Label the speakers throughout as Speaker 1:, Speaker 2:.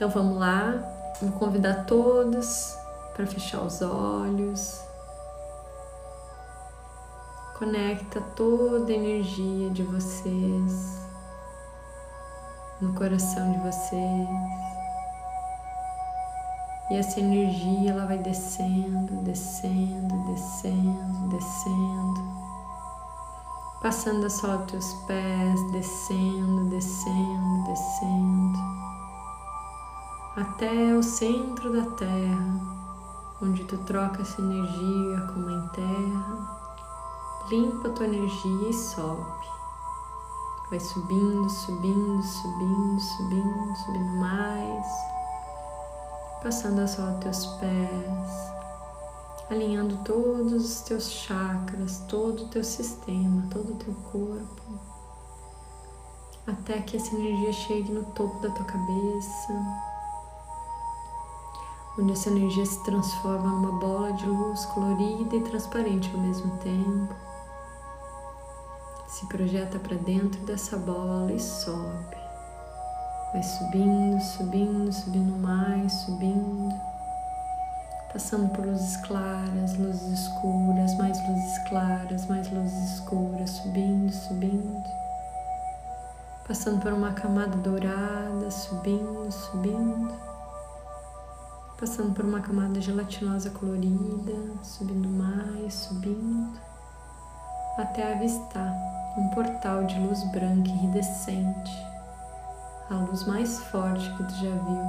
Speaker 1: Então vamos lá, vou convidar todos para fechar os olhos. Conecta toda a energia de vocês no coração de vocês. E essa energia ela vai descendo, descendo, descendo, descendo, passando só os teus pés, descendo, descendo, descendo, até o centro da terra, onde tu troca essa energia com a Terra limpa tua energia e sobe. Vai subindo, subindo, subindo, subindo, subindo mais, passando a os teus pés, alinhando todos os teus chakras, todo o teu sistema, todo o teu corpo, até que essa energia chegue no topo da tua cabeça, onde essa energia se transforma numa bola de luz colorida e transparente ao mesmo tempo se projeta para dentro dessa bola e sobe. Vai subindo, subindo, subindo mais, subindo. Passando por luzes claras, luzes escuras, mais luzes claras, mais luzes escuras, subindo, subindo. Passando por uma camada dourada, subindo, subindo. Passando por uma camada gelatinosa colorida, subindo mais, subindo, até avistar um portal de luz branca iridescente, a luz mais forte que tu já viu.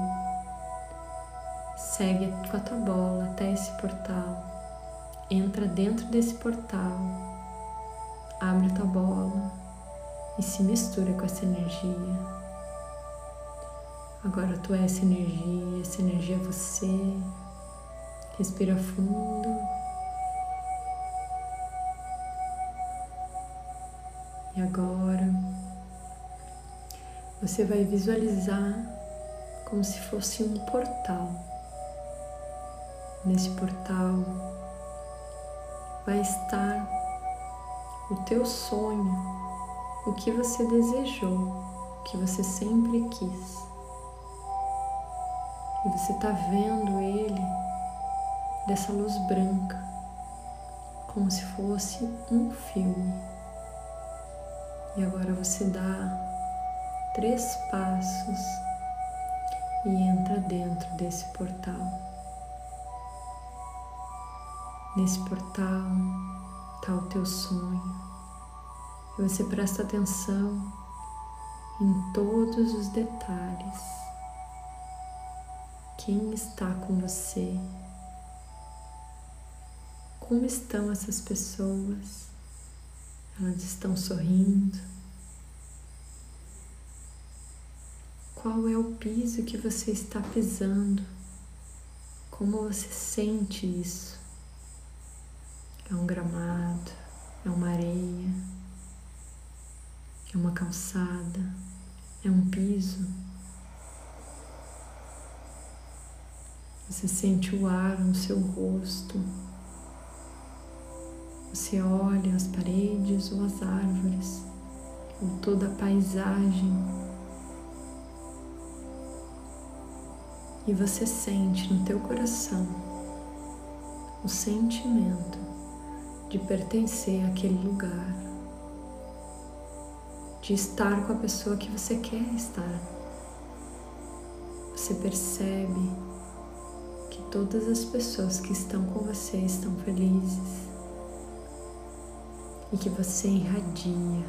Speaker 1: Segue com a tua bola até esse portal, entra dentro desse portal, abre a tua bola e se mistura com essa energia. Agora tu é essa energia, essa energia é você. Respira fundo. E agora você vai visualizar como se fosse um portal. Nesse portal vai estar o teu sonho, o que você desejou, o que você sempre quis. E você está vendo ele dessa luz branca, como se fosse um filme. E agora você dá três passos e entra dentro desse portal. Nesse portal está o teu sonho. E você presta atenção em todos os detalhes. Quem está com você? Como estão essas pessoas? Elas estão sorrindo. Qual é o piso que você está pisando? Como você sente isso? É um gramado, é uma areia, é uma calçada, é um piso. Você sente o ar no seu rosto. Você olha as paredes ou as árvores, ou toda a paisagem, e você sente no teu coração o sentimento de pertencer àquele lugar, de estar com a pessoa que você quer estar. Você percebe todas as pessoas que estão com você estão felizes e que você irradia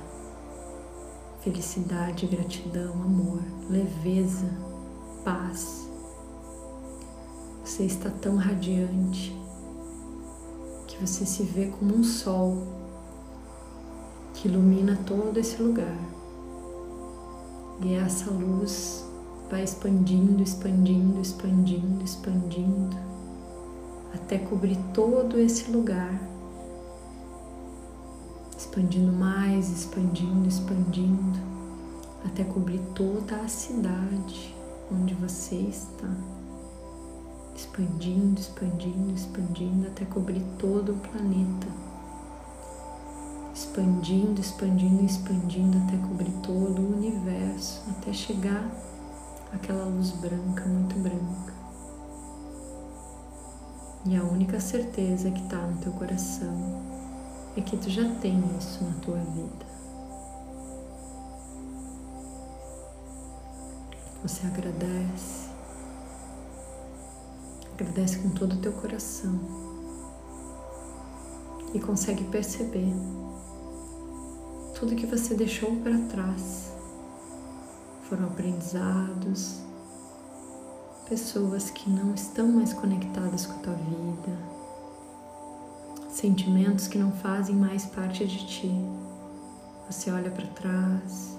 Speaker 1: felicidade, gratidão, amor, leveza, paz. Você está tão radiante que você se vê como um sol que ilumina todo esse lugar. E essa luz vai expandindo, expandindo, expandindo, expandindo, até cobrir todo esse lugar expandindo mais, expandindo, expandindo, até cobrir toda a cidade onde você está. Expandindo, expandindo, expandindo, até cobrir todo o planeta. Expandindo, expandindo, expandindo, até cobrir todo o universo, até chegar aquela luz branca, muito branca. E a única certeza que está no teu coração é que tu já tem isso na tua vida. Você agradece, agradece com todo o teu coração e consegue perceber tudo que você deixou para trás. Foram aprendizados, pessoas que não estão mais conectadas com a tua vida, sentimentos que não fazem mais parte de ti. Você olha para trás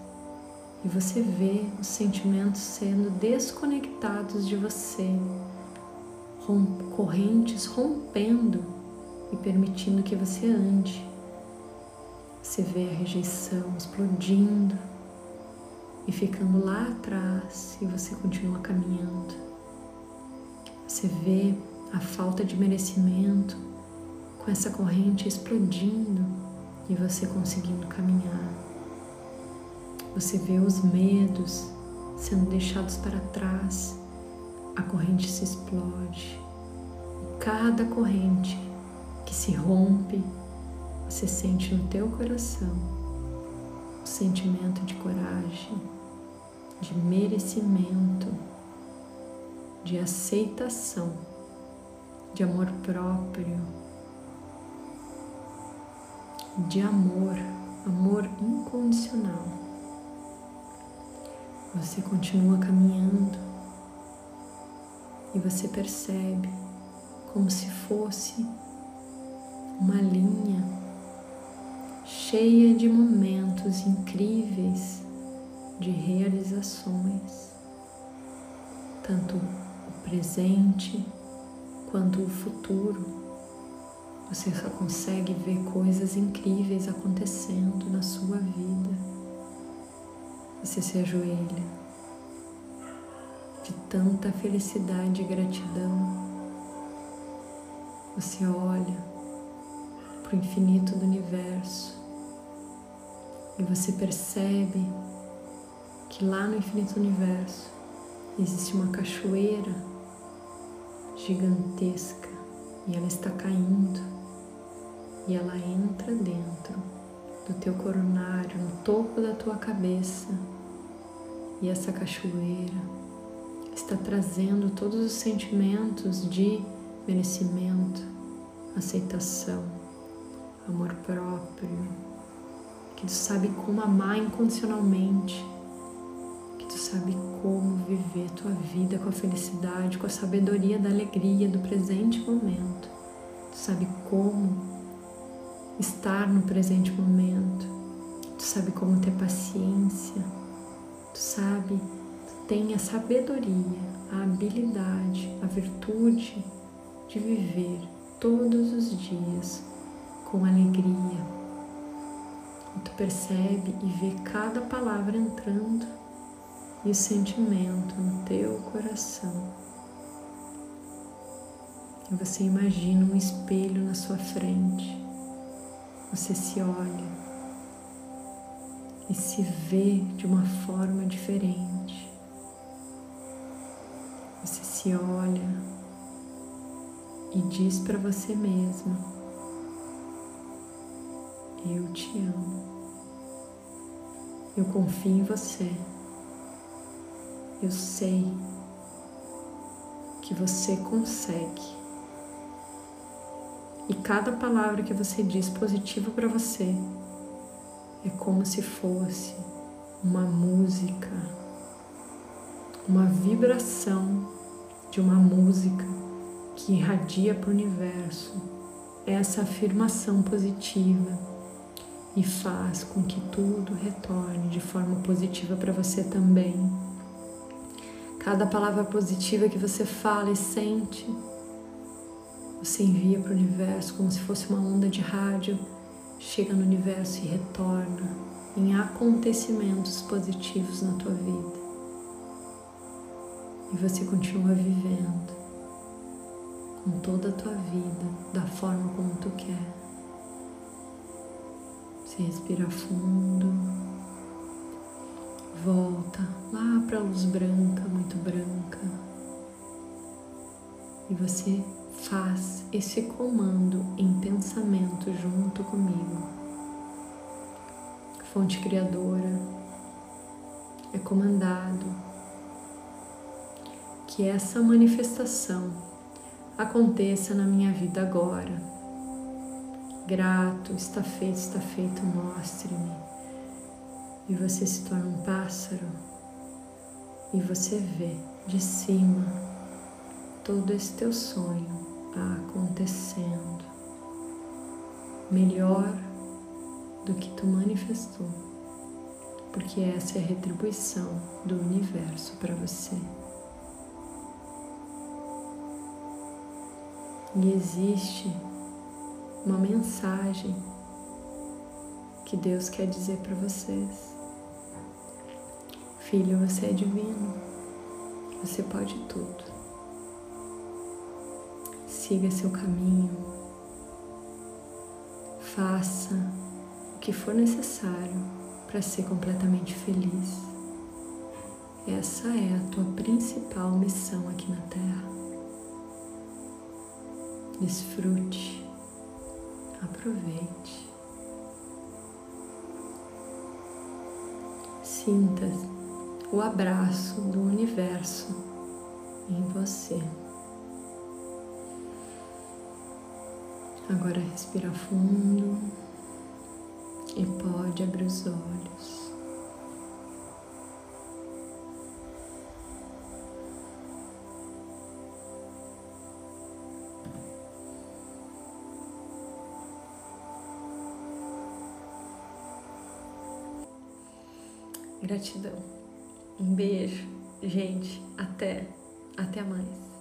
Speaker 1: e você vê os sentimentos sendo desconectados de você, correntes rompendo e permitindo que você ande. Você vê a rejeição explodindo e ficando lá atrás e você continua caminhando. Você vê a falta de merecimento com essa corrente explodindo e você conseguindo caminhar. Você vê os medos sendo deixados para trás, a corrente se explode. Cada corrente que se rompe, você sente no teu coração sentimento de coragem, de merecimento, de aceitação, de amor próprio, de amor, amor incondicional. Você continua caminhando e você percebe como se fosse uma linha cheia de momentos incríveis de realizações, tanto o presente quanto o futuro. Você só consegue ver coisas incríveis acontecendo na sua vida. Você se ajoelha de tanta felicidade e gratidão. Você olha para o infinito do universo. E você percebe que lá no infinito universo existe uma cachoeira gigantesca. E ela está caindo. E ela entra dentro do teu coronário, no topo da tua cabeça. E essa cachoeira está trazendo todos os sentimentos de merecimento, aceitação, amor próprio, que tu sabe como amar incondicionalmente, que tu sabe como viver tua vida com a felicidade, com a sabedoria da alegria do presente momento. Tu sabe como estar no presente momento. Tu sabe como ter paciência Tu sabe, tu tem a sabedoria, a habilidade, a virtude de viver todos os dias com alegria. E tu percebe e vê cada palavra entrando e o sentimento no teu coração. E você imagina um espelho na sua frente. Você se olha e se vê de uma forma diferente. Você se olha e diz para você mesma: Eu te amo. Eu confio em você. Eu sei que você consegue. E cada palavra que você diz positiva para você é como se fosse uma música, uma vibração de uma música que irradia para o universo essa afirmação positiva e faz com que tudo retorne de forma positiva para você também. Cada palavra positiva que você fala e sente, você envia para o universo como se fosse uma onda de rádio chega no universo e retorna em acontecimentos positivos na tua vida. E você continua vivendo com toda a tua vida da forma como tu quer. Você respira fundo, volta lá para a luz branca, muito branca, e você faz esse comando em pensamento junto comigo. Fonte criadora é comandado que essa manifestação aconteça na minha vida agora. Grato, está feito, está feito, mostre-me. E você se torna um pássaro e você vê de cima todo esse teu sonho acontecendo melhor do que tu manifestou, porque essa é a retribuição do universo para você. E existe uma mensagem que Deus quer dizer para vocês. Filho, você é divino. Você pode tudo. Siga seu caminho. Faça o que for necessário para ser completamente feliz. Essa é a tua principal missão aqui na Terra. Desfrute, aproveite, sinta o abraço do universo em você. Agora respira fundo e pode abrir os olhos. Gratidão. Um beijo, gente. Até, até mais.